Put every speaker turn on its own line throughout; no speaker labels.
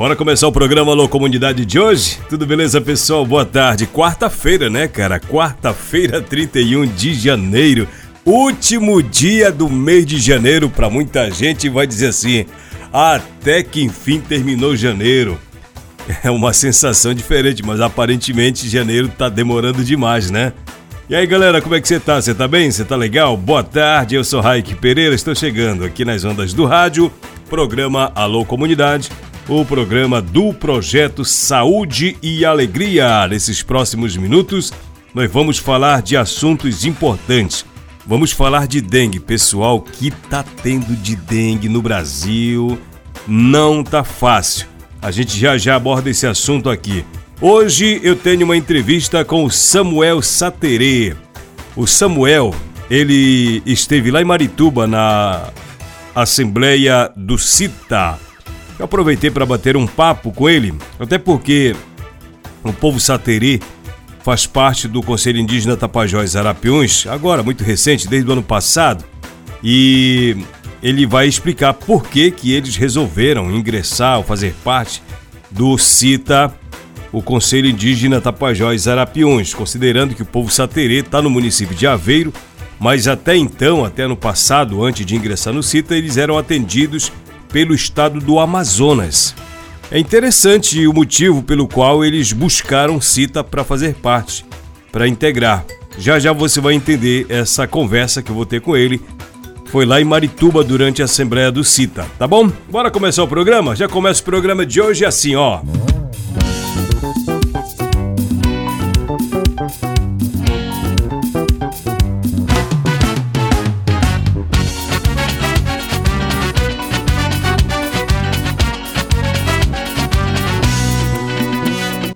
Bora começar o programa Alô Comunidade de hoje? Tudo beleza, pessoal? Boa tarde. Quarta-feira, né, cara? Quarta-feira, 31 de janeiro. Último dia do mês de janeiro para muita gente vai dizer assim: até que enfim terminou janeiro. É uma sensação diferente, mas aparentemente janeiro tá demorando demais, né? E aí, galera, como é que você tá? Você tá bem? Você tá legal? Boa tarde, eu sou Raik Pereira, estou chegando aqui nas ondas do rádio, programa Alô Comunidade o programa do projeto Saúde e Alegria. Nesses próximos minutos, nós vamos falar de assuntos importantes. Vamos falar de dengue, pessoal, que tá tendo de dengue no Brasil. Não tá fácil. A gente já já aborda esse assunto aqui. Hoje eu tenho uma entrevista com o Samuel Saterê. O Samuel, ele esteve lá em Marituba na Assembleia do CITA, eu aproveitei para bater um papo com ele, até porque o povo saterê faz parte do Conselho Indígena Tapajós Arapiuns, agora muito recente, desde o ano passado, e ele vai explicar por que, que eles resolveram ingressar ou fazer parte do CITA, o Conselho Indígena Tapajós Arapiuns, considerando que o povo saterê está no município de Aveiro, mas até então, até no passado, antes de ingressar no CITA, eles eram atendidos pelo estado do Amazonas. É interessante o motivo pelo qual eles buscaram Cita para fazer parte, para integrar. Já já você vai entender essa conversa que eu vou ter com ele. Foi lá em Marituba durante a Assembleia do Cita, tá bom? Bora começar o programa? Já começa o programa de hoje assim, ó.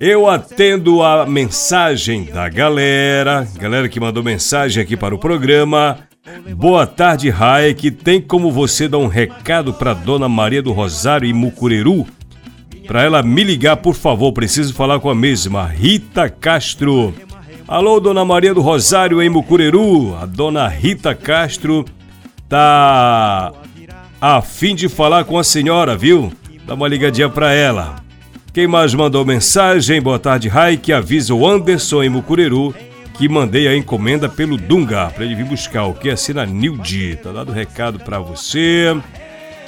Eu atendo a mensagem da galera, galera que mandou mensagem aqui para o programa. Boa tarde, Raik. Tem como você dar um recado para Dona Maria do Rosário e Mucureru? Para ela me ligar, por favor, preciso falar com a mesma, Rita Castro. Alô, Dona Maria do Rosário em Mucureru. A Dona Rita Castro tá a fim de falar com a senhora, viu? Dá uma ligadinha para ela. Quem mais mandou mensagem? Boa tarde, Rai, que avisa o Anderson em Mucureru que mandei a encomenda pelo Dunga para ele vir buscar o que assina Nildi. Tá dado recado para você.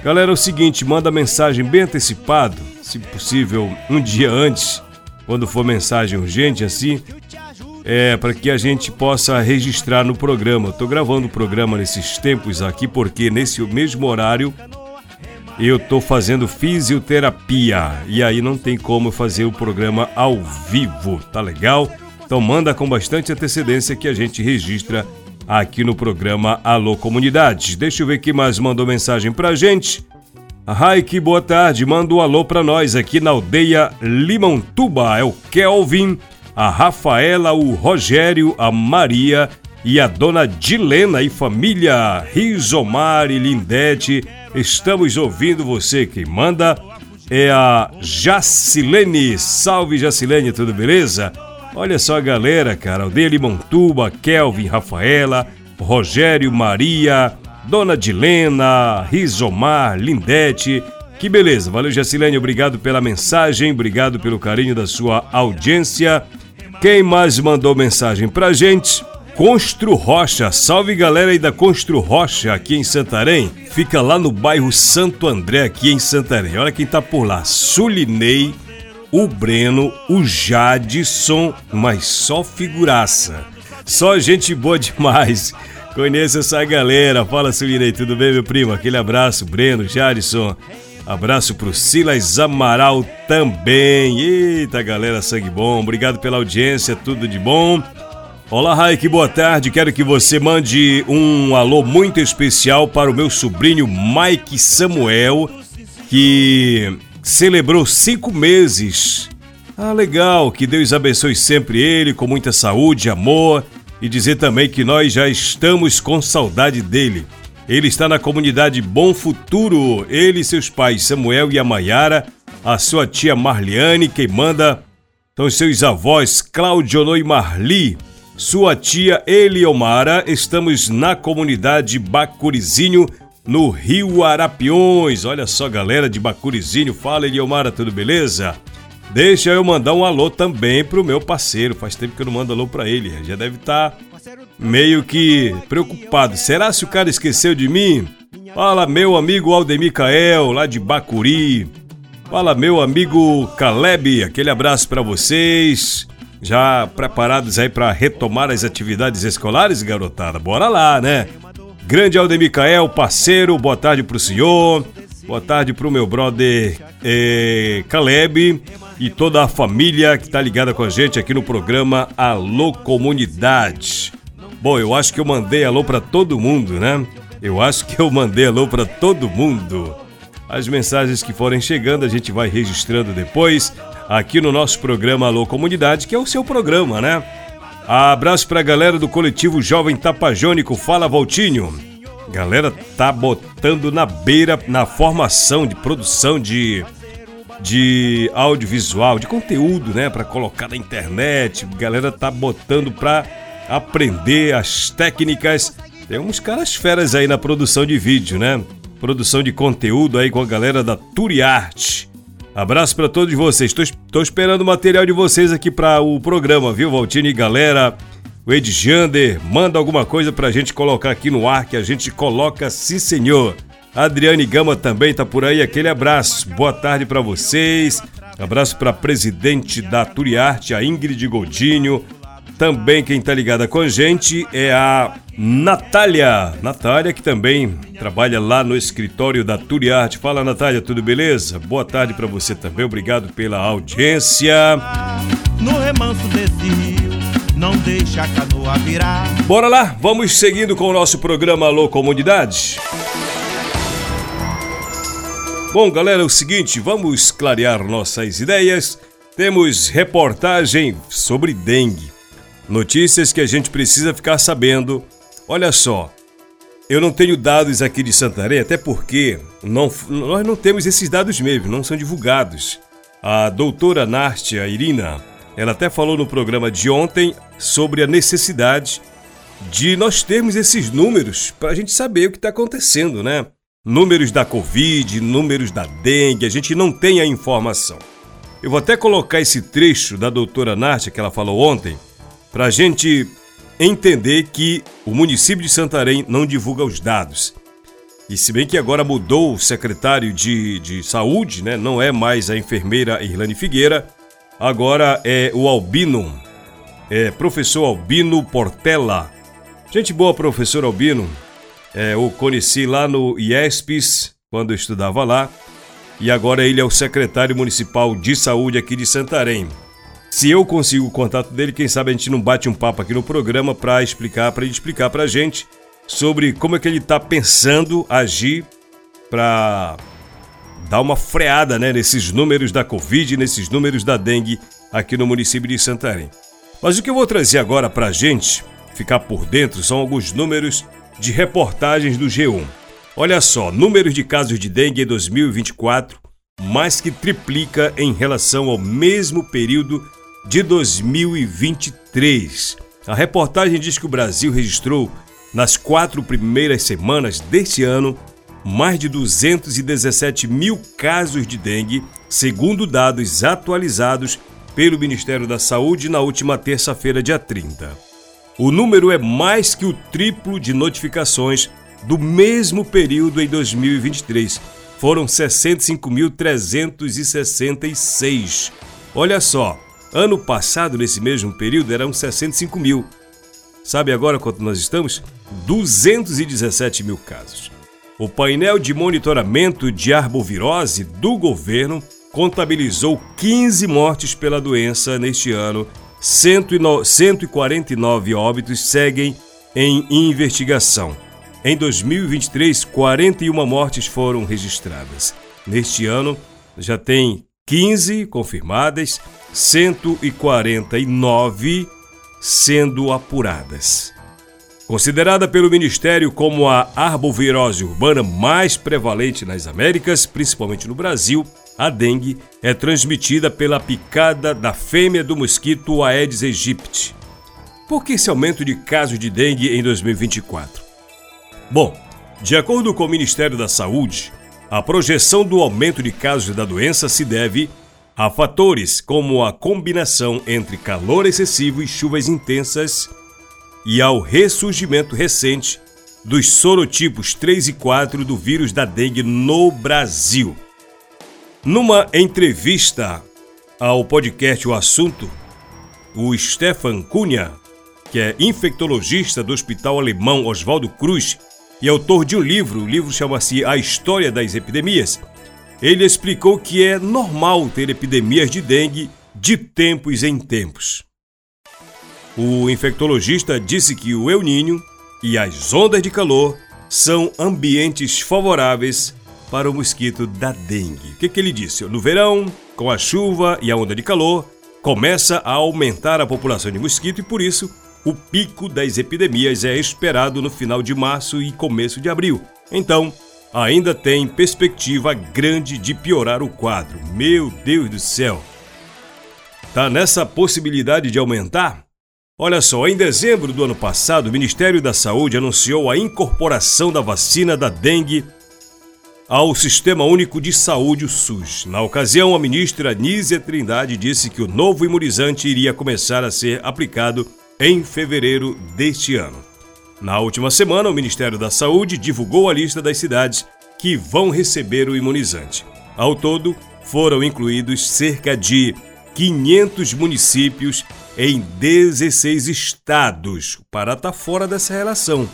Galera, é o seguinte, manda mensagem bem antecipado, se possível um dia antes, quando for mensagem urgente assim, é para que a gente possa registrar no programa. Tô gravando o programa nesses tempos aqui porque nesse mesmo horário eu tô fazendo fisioterapia e aí não tem como fazer o programa ao vivo, tá legal? Então manda com bastante antecedência que a gente registra aqui no programa Alô Comunidade. Deixa eu ver quem mais mandou mensagem pra gente. Raik, boa tarde. Manda um alô pra nós aqui na aldeia Limontuba. É o Kelvin, a Rafaela, o Rogério, a Maria e a dona Dilena e família Rizomar e Lindete Estamos ouvindo você. Quem manda é a Jacilene. Salve, Jacilene, tudo beleza? Olha só a galera, cara. Aldeia Limontuba, Kelvin, Rafaela, Rogério, Maria, Dona Dilena, Rizomar, Lindete. Que beleza. Valeu, Jacilene. Obrigado pela mensagem. Obrigado pelo carinho da sua audiência. Quem mais mandou mensagem pra gente? Constro Rocha. Salve galera aí da Constro Rocha, aqui em Santarém. Fica lá no bairro Santo André, aqui em Santarém. Olha quem tá por lá. Sulinei, o Breno, o Jadson, mas só figuraça. Só gente boa demais. Conheça essa galera. Fala, Sulinei, tudo bem, meu primo? Aquele abraço, Breno, Jadson. Abraço pro Silas Amaral também. Eita, galera, sangue bom. Obrigado pela audiência, tudo de bom. Olá, Raik, boa tarde. Quero que você mande um alô muito especial para o meu sobrinho Mike Samuel, que celebrou cinco meses. Ah, legal. Que Deus abençoe sempre ele, com muita saúde, amor. E dizer também que nós já estamos com saudade dele. Ele está na comunidade Bom Futuro. Ele e seus pais, Samuel e a Maiara, a sua tia Marliane, quem manda são seus avós, Claudionor e Marli, sua tia Eliomara. Estamos na comunidade Bacurizinho, no Rio Arapiões. Olha só, galera de Bacurizinho. Fala, Eliomara, tudo beleza? Deixa eu mandar um alô também pro meu parceiro. Faz tempo que eu não mando alô pra ele. Já deve estar tá meio que preocupado. Será se o cara esqueceu de mim? Fala, meu amigo Aldemir Cael, lá de Bacuri. Fala, meu amigo Caleb, aquele abraço para vocês. Já preparados aí para retomar as atividades escolares, garotada? Bora lá, né? Grande Aldemir Cael, parceiro, boa tarde pro senhor. Boa tarde pro meu brother eh, Caleb e toda a família que tá ligada com a gente aqui no programa Alô Comunidade. Bom, eu acho que eu mandei alô para todo mundo, né? Eu acho que eu mandei alô para todo mundo. As mensagens que forem chegando a gente vai registrando depois aqui no nosso programa Alô Comunidade, que é o seu programa, né? Abraço pra galera do coletivo Jovem Tapajônico, fala Voltinho. Galera tá botando na beira na formação de produção de de audiovisual, de conteúdo, né, para colocar na internet. Galera tá botando pra aprender as técnicas. Tem uns caras feras aí na produção de vídeo, né? Produção de conteúdo aí com a galera da Turiarte. Abraço para todos vocês. Tô, esperando o material de vocês aqui para o programa, viu, Valtini e galera? O Ed Jander, manda alguma coisa pra gente colocar aqui no ar que a gente coloca sim, senhor. Adriane Gama também tá por aí, aquele abraço. Boa tarde para vocês. Abraço para presidente da Turiarte, a Ingrid Godinho, também quem está ligada com a gente é a Natália. Natália, que também trabalha lá no escritório da Turiarte. Fala, Natália, tudo beleza? Boa tarde para você também. Obrigado pela audiência. No remanso desse rio, não deixa a canoa virar. Bora lá, vamos seguindo com o nosso programa Alô Comunidade. Bom, galera, é o seguinte, vamos clarear nossas ideias. Temos reportagem sobre dengue. Notícias que a gente precisa ficar sabendo. Olha só, eu não tenho dados aqui de Santarém, até porque não, nós não temos esses dados mesmo, não são divulgados. A doutora Nástia Irina, ela até falou no programa de ontem sobre a necessidade de nós termos esses números para a gente saber o que está acontecendo, né? Números da Covid, números da dengue, a gente não tem a informação. Eu vou até colocar esse trecho da doutora Nástia que ela falou ontem, para a gente entender que o município de Santarém não divulga os dados. E se bem que agora mudou o secretário de, de saúde, né? não é mais a enfermeira Irlane Figueira, agora é o Albino, é professor Albino Portela. Gente boa, professor Albino. É, eu conheci lá no IESPES, quando eu estudava lá, e agora ele é o secretário municipal de saúde aqui de Santarém. Se eu consigo o contato dele, quem sabe a gente não bate um papo aqui no programa para explicar, para ele explicar para a gente sobre como é que ele está pensando agir para dar uma freada né, nesses números da Covid, nesses números da dengue aqui no município de Santarém. Mas o que eu vou trazer agora para a gente ficar por dentro são alguns números de reportagens do G1. Olha só, números de casos de dengue em 2024 mais que triplica em relação ao mesmo período de 2023. A reportagem diz que o Brasil registrou, nas quatro primeiras semanas deste ano, mais de 217 mil casos de dengue, segundo dados atualizados pelo Ministério da Saúde na última terça-feira, dia 30. O número é mais que o triplo de notificações do mesmo período em 2023. Foram 65.366. Olha só, Ano passado, nesse mesmo período, eram 65 mil. Sabe agora quanto nós estamos? 217 mil casos. o painel de monitoramento de arbovirose do governo contabilizou 15 mortes pela doença neste ano. 149 óbitos seguem em investigação. Em 2023, 41 mortes foram registradas. Neste ano, já tem 15 confirmadas, 149 sendo apuradas. Considerada pelo Ministério como a arbovirose urbana mais prevalente nas Américas, principalmente no Brasil, a dengue é transmitida pela picada da fêmea do mosquito Aedes aegypti. Por que esse aumento de casos de dengue em 2024? Bom, de acordo com o Ministério da Saúde, a projeção do aumento de casos da doença se deve a fatores como a combinação entre calor excessivo e chuvas intensas e ao ressurgimento recente dos sorotipos 3 e 4 do vírus da dengue no Brasil. Numa entrevista ao podcast O Assunto, o Stefan Cunha, que é infectologista do Hospital Alemão Oswaldo Cruz e autor de um livro, o livro chama-se A História das Epidemias, ele explicou que é normal ter epidemias de dengue de tempos em tempos. O infectologista disse que o El Ninho e as ondas de calor são ambientes favoráveis para o mosquito da dengue. O que, que ele disse? No verão, com a chuva e a onda de calor, começa a aumentar a população de mosquito e por isso o pico das epidemias é esperado no final de março e começo de abril. Então, ainda tem perspectiva grande de piorar o quadro. Meu Deus do céu! Tá nessa possibilidade de aumentar? Olha só, em dezembro do ano passado, o Ministério da Saúde anunciou a incorporação da vacina da dengue ao Sistema Único de Saúde, o SUS. Na ocasião, a ministra Nízia Trindade disse que o novo imunizante iria começar a ser aplicado em fevereiro deste ano. Na última semana, o Ministério da Saúde divulgou a lista das cidades que vão receber o imunizante. Ao todo, foram incluídos cerca de 500 municípios em 16 estados. O Pará está fora dessa relação.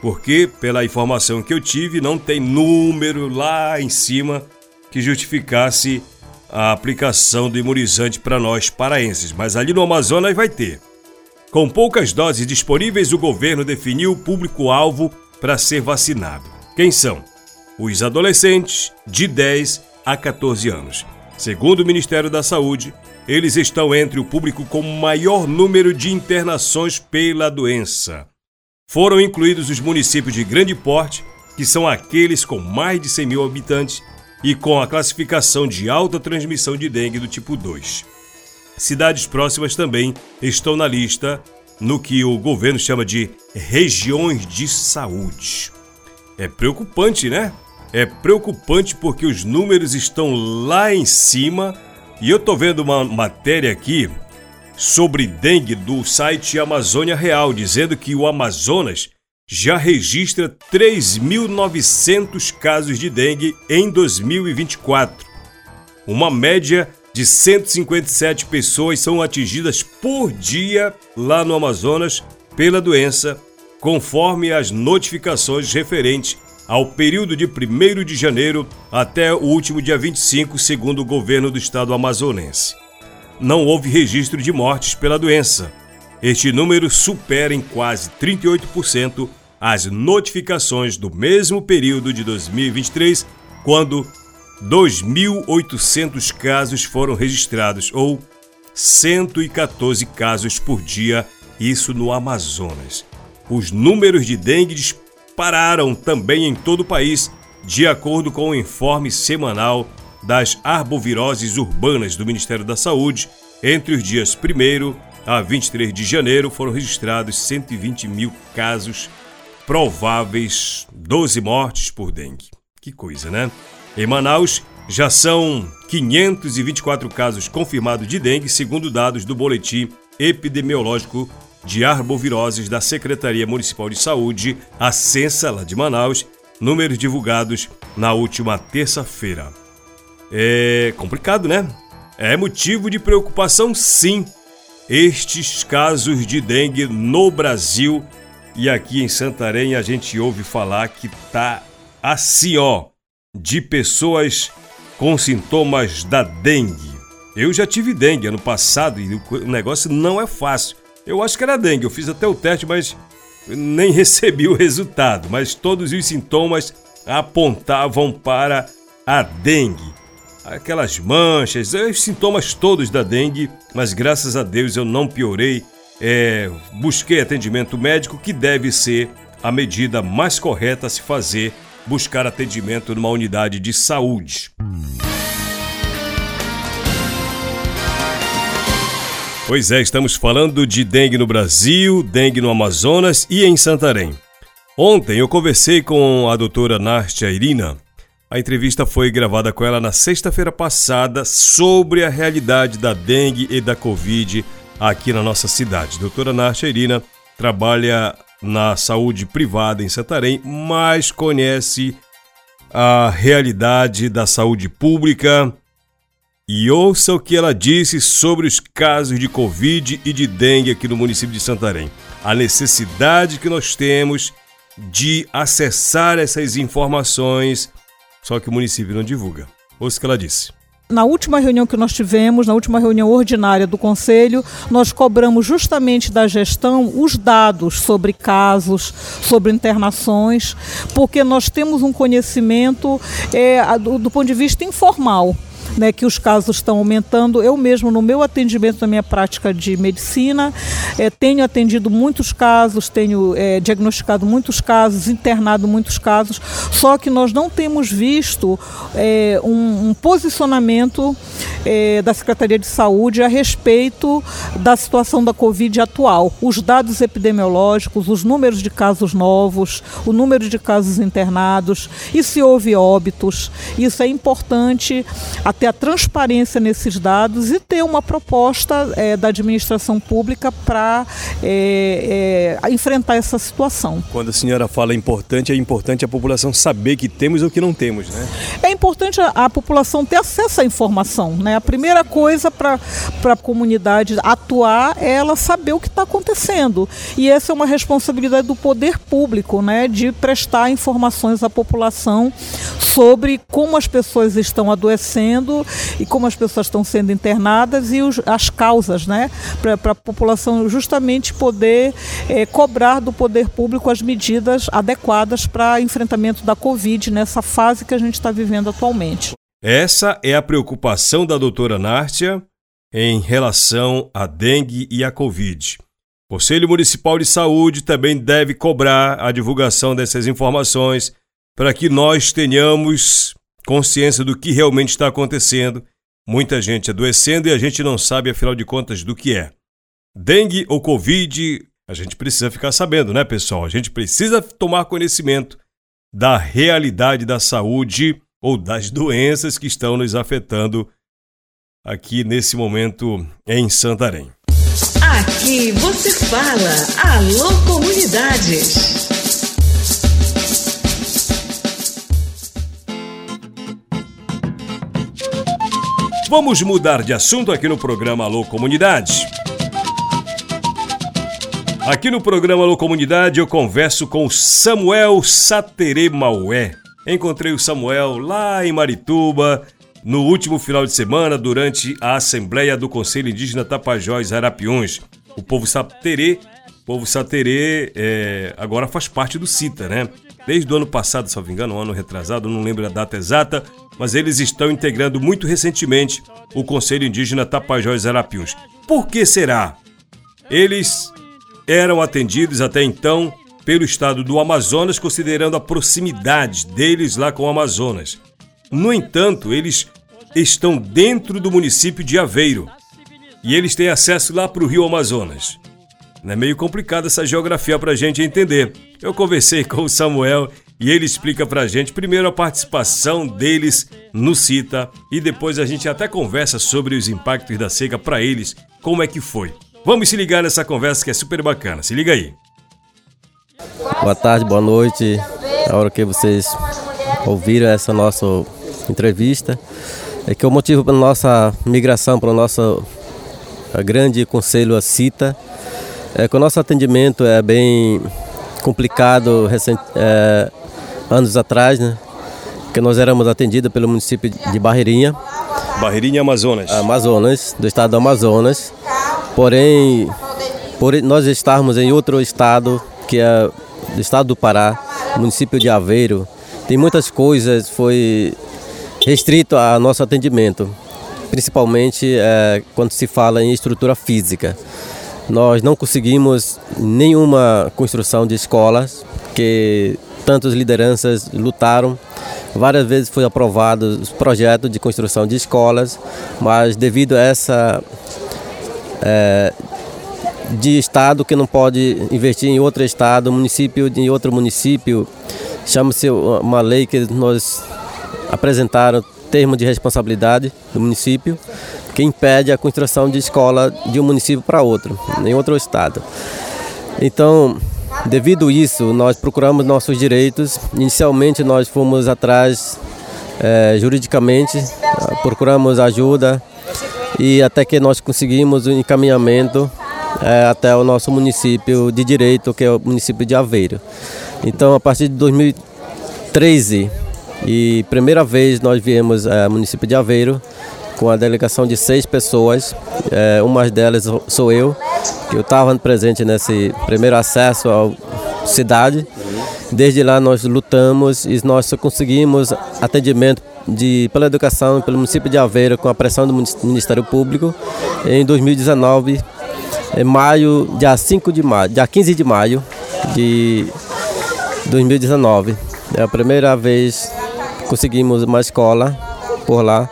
Porque, pela informação que eu tive, não tem número lá em cima que justificasse a aplicação do imunizante para nós paraenses. Mas ali no Amazonas vai ter. Com poucas doses disponíveis, o governo definiu o público-alvo para ser vacinado. Quem são? Os adolescentes de 10 a 14 anos. Segundo o Ministério da Saúde, eles estão entre o público com maior número de internações pela doença. Foram incluídos os municípios de grande porte, que são aqueles com mais de 100 mil habitantes e com a classificação de alta transmissão de dengue do tipo 2. Cidades próximas também estão na lista no que o governo chama de regiões de saúde. É preocupante, né? É preocupante porque os números estão lá em cima e eu tô vendo uma matéria aqui sobre dengue do site Amazônia Real dizendo que o Amazonas já registra 3.900 casos de dengue em 2024. Uma média de 157 pessoas são atingidas por dia lá no Amazonas pela doença, conforme as notificações referentes ao período de 1 de janeiro até o último dia 25, segundo o governo do estado amazonense. Não houve registro de mortes pela doença. Este número supera em quase 38% as notificações do mesmo período de 2023, quando 2.800 casos foram registrados, ou 114 casos por dia, isso no Amazonas. Os números de dengue dispararam também em todo o país, de acordo com o informe semanal das arboviroses urbanas do Ministério da Saúde. Entre os dias 1 a 23 de janeiro foram registrados 120 mil casos prováveis, 12 mortes por dengue. Que coisa, né? Em Manaus, já são 524 casos confirmados de dengue, segundo dados do Boletim Epidemiológico de Arboviroses da Secretaria Municipal de Saúde, a Censa lá de Manaus, números divulgados na última terça-feira. É complicado, né? É motivo de preocupação, sim, estes casos de dengue no Brasil. E aqui em Santarém a gente ouve falar que tá assim, ó, de pessoas com sintomas da dengue. Eu já tive dengue ano passado e o negócio não é fácil. Eu acho que era dengue, eu fiz até o teste, mas nem recebi o resultado. Mas todos os sintomas apontavam para a dengue. Aquelas manchas, os sintomas todos da dengue, mas graças a Deus eu não piorei. É, busquei atendimento médico, que deve ser a medida mais correta a se fazer, buscar atendimento numa unidade de saúde. Pois é, estamos falando de dengue no Brasil, dengue no Amazonas e em Santarém. Ontem eu conversei com a doutora Nastia Irina. A entrevista foi gravada com ela na sexta-feira passada sobre a realidade da dengue e da Covid aqui na nossa cidade. Doutora Nastia Irina trabalha na saúde privada em Santarém, mas conhece a realidade da saúde pública e ouça o que ela disse sobre os casos de Covid e de dengue aqui no município de Santarém. A necessidade que nós temos de acessar essas informações, só que o município não divulga. Ouça o que ela disse.
Na última reunião que nós tivemos, na última reunião ordinária do Conselho, nós cobramos justamente da gestão os dados sobre casos, sobre internações, porque nós temos um conhecimento é, do, do ponto de vista informal né, que os casos estão aumentando. Eu mesmo, no meu atendimento, na minha prática de medicina, é, tenho atendido muitos casos, tenho é, diagnosticado muitos casos, internado muitos casos, só que nós não temos visto é, um, um, posicionamento da Secretaria de Saúde a respeito da situação da Covid atual. Os dados epidemiológicos, os números de casos novos, o número de casos internados e se houve óbitos. Isso é importante até ter a transparência nesses dados e ter uma proposta é, da administração pública para é, é, enfrentar essa situação.
Quando a senhora fala importante, é importante a população saber que temos ou que não temos, né?
É importante a, a população ter acesso à informação, né? A primeira coisa para a comunidade atuar é ela saber o que está acontecendo. E essa é uma responsabilidade do poder público, né? De prestar informações à população sobre como as pessoas estão adoecendo e como as pessoas estão sendo internadas e os, as causas, né? Para a população justamente poder é, cobrar do poder público as medidas adequadas para enfrentamento da Covid nessa fase que a gente está vivendo atualmente.
Essa é a preocupação da doutora Nárcia em relação à dengue e à Covid. O Conselho Municipal de Saúde também deve cobrar a divulgação dessas informações para que nós tenhamos consciência do que realmente está acontecendo, muita gente adoecendo e a gente não sabe, afinal de contas, do que é. Dengue ou Covid, a gente precisa ficar sabendo, né, pessoal? A gente precisa tomar conhecimento da realidade da saúde ou das doenças que estão nos afetando aqui nesse momento em Santarém.
Aqui você fala, alô comunidades.
Vamos mudar de assunto aqui no programa Alô Comunidade. Aqui no programa Alô Comunidade eu converso com Samuel Satere Maué. Encontrei o Samuel lá em Marituba no último final de semana durante a Assembleia do Conselho Indígena Tapajós Arapiuns. O povo Saterê, povo Saterê é, agora faz parte do CITA, né? Desde o ano passado, se não me engano, um ano retrasado, não lembro a data exata, mas eles estão integrando muito recentemente o Conselho Indígena Tapajós Arapiuns. Por que será? Eles eram atendidos até então pelo estado do Amazonas, considerando a proximidade deles lá com o Amazonas. No entanto, eles estão dentro do município de Aveiro e eles têm acesso lá para o rio Amazonas. É meio complicado essa geografia para a gente entender. Eu conversei com o Samuel e ele explica pra gente primeiro a participação deles no CITA e depois a gente até conversa sobre os impactos da seca para eles, como é que foi. Vamos se ligar nessa conversa que é super bacana. Se liga aí.
Boa tarde, boa noite. A hora que vocês ouviram essa nossa entrevista é que o motivo para nossa migração para o nosso grande conselho a CITA é que o nosso atendimento é bem complicado, recente, é, anos atrás, né? Que nós éramos atendidos pelo município de Barreirinha.
Barreirinha Amazonas.
Amazonas, do estado do Amazonas. Porém, por nós estarmos em outro estado, que é do estado do Pará, município de Aveiro, tem muitas coisas, foi restrito ao nosso atendimento, principalmente é, quando se fala em estrutura física. Nós não conseguimos nenhuma construção de escolas, que tantas lideranças lutaram. Várias vezes foi aprovado os projetos de construção de escolas, mas devido a essa é, de estado que não pode investir em outro estado, município em outro município, chama-se uma lei que nós apresentaram termo de responsabilidade do município que impede a construção de escola de um município para outro, em outro estado. Então, devido a isso, nós procuramos nossos direitos. Inicialmente, nós fomos atrás é, juridicamente, procuramos ajuda e até que nós conseguimos o um encaminhamento é, até o nosso município de direito, que é o município de Aveiro. Então, a partir de 2013, e primeira vez nós viemos ao município de Aveiro com a delegação de seis pessoas. É, uma delas sou eu, que eu estava presente nesse primeiro acesso à cidade. Desde lá nós lutamos e nós só conseguimos atendimento de, pela educação pelo município de Aveiro com a pressão do Ministério Público em 2019, em maio, dia 5 de maio, dia 15 de maio de 2019. É a primeira vez que conseguimos uma escola por lá,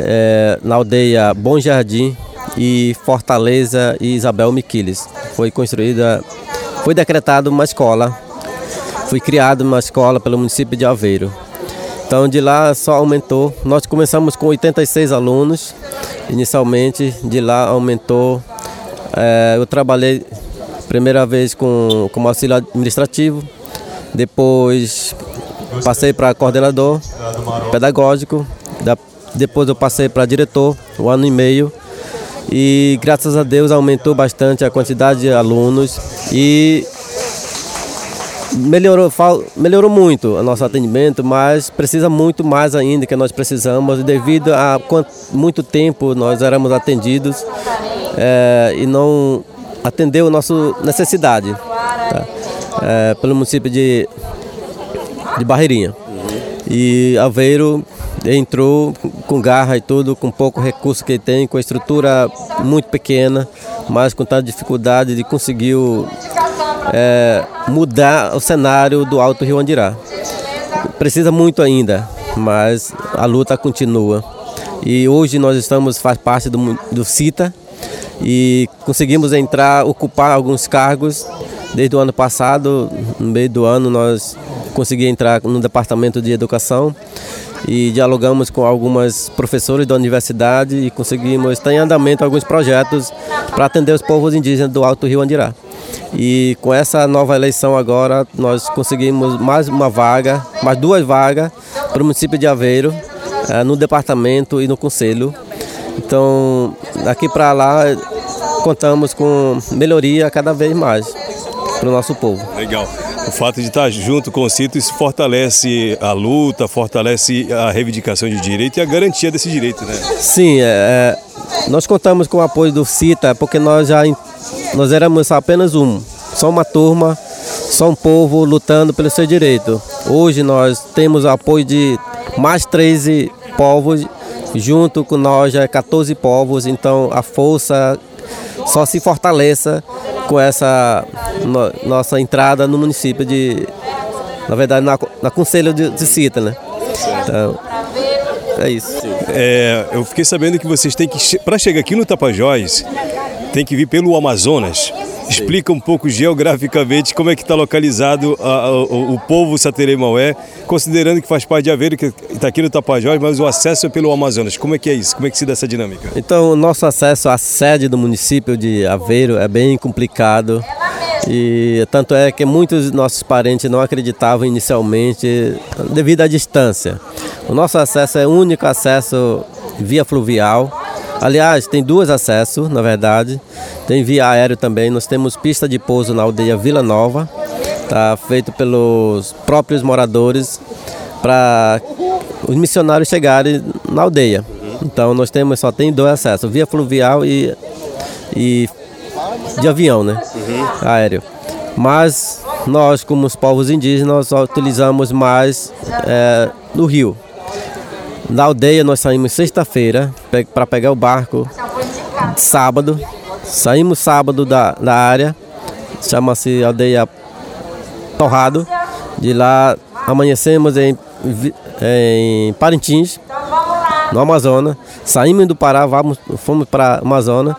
é, na aldeia Bom Jardim e Fortaleza e Isabel Miquiles. Foi construída, foi decretada uma escola, foi criada uma escola pelo município de Aveiro. Então de lá só aumentou. Nós começamos com 86 alunos inicialmente, de lá aumentou. É, eu trabalhei primeira vez com, como auxílio administrativo, depois passei para coordenador pedagógico, depois eu passei para diretor, um ano e meio. E graças a Deus aumentou bastante a quantidade de alunos e melhorou, melhorou muito o nosso atendimento, mas precisa muito mais ainda que nós precisamos, devido a muito tempo nós éramos atendidos é, e não atendeu a nossa necessidade tá? é, pelo município de de Barreirinha. E Aveiro entrou com garra e tudo, com pouco recurso que tem, com estrutura muito pequena, mas com tanta dificuldade de conseguir é, mudar o cenário do Alto Rio Andirá. Precisa muito ainda, mas a luta continua. E hoje nós estamos, faz parte do, do CITA e conseguimos entrar, ocupar alguns cargos desde o ano passado, no meio do ano nós consegui entrar no departamento de educação e dialogamos com algumas professores da universidade e conseguimos estar em andamento alguns projetos para atender os povos indígenas do Alto Rio Andirá. E com essa nova eleição agora, nós conseguimos mais uma vaga, mais duas vagas para o município de Aveiro, eh, no departamento e no conselho. Então, daqui para lá, contamos com melhoria cada vez mais para o nosso povo.
Legal. O fato de estar junto com o CITO isso fortalece a luta, fortalece a reivindicação de direito e a garantia desse direito, né?
Sim, é, é nós contamos com o apoio do CITA porque nós já nós éramos apenas um, só uma turma, só um povo lutando pelo seu direito. Hoje nós temos o apoio de mais 13 povos, junto com nós já é 14 povos, então a força só se fortaleça com essa no, nossa entrada no município de. Na verdade, na, na Conselho de, de Cita, né? Então, é isso.
É, eu fiquei sabendo que vocês têm que. Para chegar aqui no Tapajós, tem que vir pelo Amazonas. Explica um pouco geograficamente como é que está localizado a, a, o, o, povo Saterei Maué, considerando que faz parte de Aveiro, que está aqui no Tapajós, mas o acesso é pelo Amazonas. Como é que é isso? Como é que se dá essa dinâmica?
Então, o nosso acesso à sede do município de Aveiro é bem complicado. E tanto é que muitos nossos parentes não acreditavam inicialmente devido à distância. O nosso acesso é o único acesso via fluvial Aliás, tem dois acessos, na verdade. Tem via aéreo também. Nós temos pista de pouso na aldeia Vila Nova Está feito pelos próprios moradores para os missionários chegarem na aldeia. Então nós temos só tem dois acessos, via fluvial e, e de avião, né? Uhum. Aéreo. Mas nós, como os povos indígenas, nós utilizamos mais é, no rio. Na aldeia nós saímos sexta-feira para pegar o barco sábado. Saímos sábado da, da área, chama-se aldeia Torrado. De lá amanhecemos em, em Parintins, no Amazonas. Saímos do Pará, vamos, fomos para Amazonas.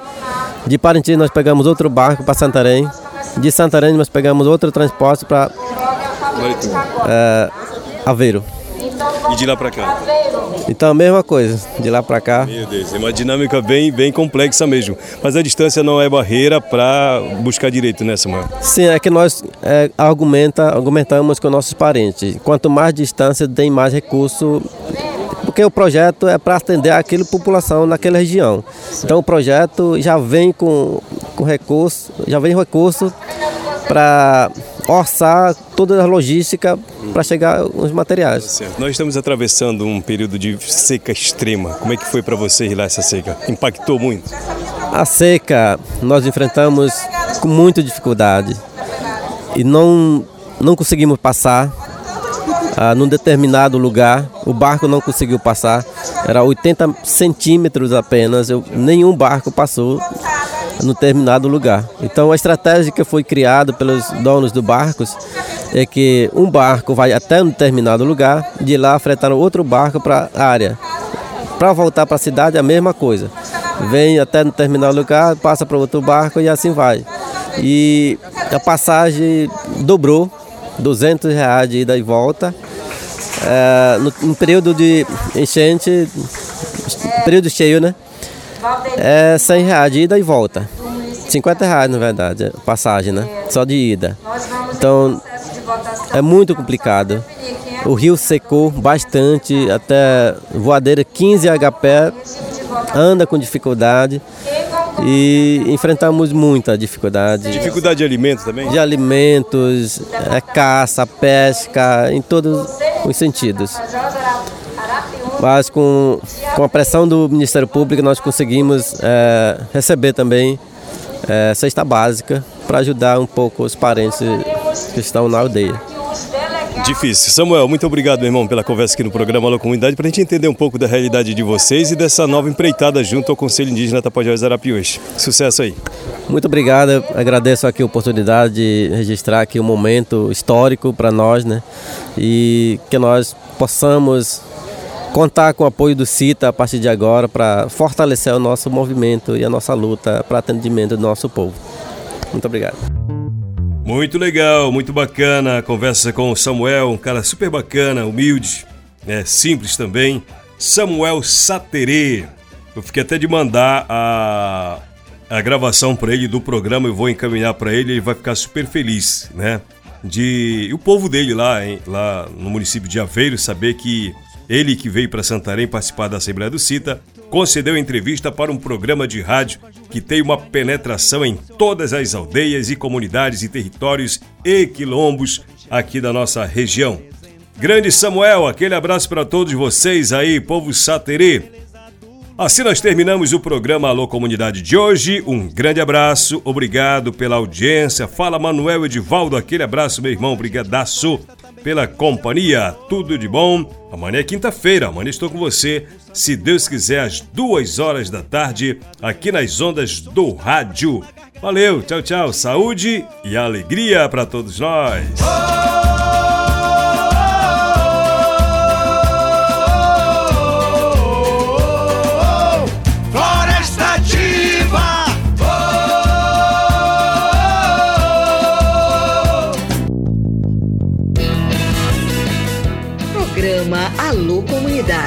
De Parintins nós pegamos outro barco para Santarém. De Santarém nós pegamos outro transporte para é, Aveiro.
E de lá para cá?
Então, a mesma coisa, de lá para cá.
Meu Deus, é uma dinâmica bem, bem complexa mesmo. Mas a distância não é barreira para buscar direito, né, Samuel?
Sim, é que nós é, argumenta, argumentamos com nossos parentes. Quanto mais distância, tem mais recurso porque o projeto é para atender aquela população naquela região. Então o projeto já vem com, com recurso, já vem recurso para orçar toda a logística para chegar os materiais.
Certo. Nós estamos atravessando um período de seca extrema. Como é que foi para vocês lá essa seca? Impactou muito?
A seca nós enfrentamos com muita dificuldade e não não conseguimos passar ah, num determinado lugar. O barco não conseguiu passar, era 80 centímetros apenas. Eu, nenhum barco passou no determinado lugar. Então a estratégia que foi criada pelos donos dos barcos é que um barco vai até um determinado lugar, de lá fretaram outro barco para a área. Para voltar para a cidade a mesma coisa. Vem até um determinado lugar, passa para outro barco e assim vai. E a passagem dobrou, 200 reais de ida e volta. É, no, no, período de enchente, período cheio, né? É 100 reais de ida e volta. 50 reais, na verdade, passagem, né? Só de ida. Então, é muito complicado. O rio secou bastante, até voadeira 15 HP, anda com dificuldade e enfrentamos muita dificuldade.
Dificuldade de alimentos também?
De alimentos, é, caça, pesca, em todos os sentidos. Mas com, com a pressão do Ministério Público nós conseguimos é, receber também é, cesta básica para ajudar um pouco os parentes que estão na aldeia.
Difícil. Samuel, muito obrigado, meu irmão, pela conversa aqui no programa Alô Comunidade, para a gente entender um pouco da realidade de vocês e dessa nova empreitada junto ao Conselho Indígena Tapajós Arapiuns. Sucesso aí.
Muito obrigado, agradeço aqui a oportunidade de registrar aqui um momento histórico para nós, né? E que nós possamos contar com o apoio do CITA a partir de agora para fortalecer o nosso movimento e a nossa luta para atendimento do nosso povo. Muito obrigado.
Muito legal, muito bacana a conversa com o Samuel, um cara super bacana, humilde, é simples também. Samuel Saterê. Eu fiquei até de mandar a, a gravação para ele do programa, eu vou encaminhar para ele, ele vai ficar super feliz, né? De o povo dele lá, hein, lá no município de Aveiro saber que ele que veio para Santarém participar da Assembleia do CITA, concedeu entrevista para um programa de rádio que tem uma penetração em todas as aldeias e comunidades e territórios e quilombos aqui da nossa região. Grande Samuel, aquele abraço para todos vocês aí, povo saterê. Assim nós terminamos o programa Alô Comunidade de hoje. Um grande abraço, obrigado pela audiência. Fala Manuel Edivaldo, aquele abraço, meu irmão, brigadaço pela companhia. Tudo de bom. Amanhã é quinta-feira, amanhã estou com você, se Deus quiser, às duas horas da tarde, aqui nas ondas do rádio. Valeu, tchau, tchau, saúde e alegria para todos nós.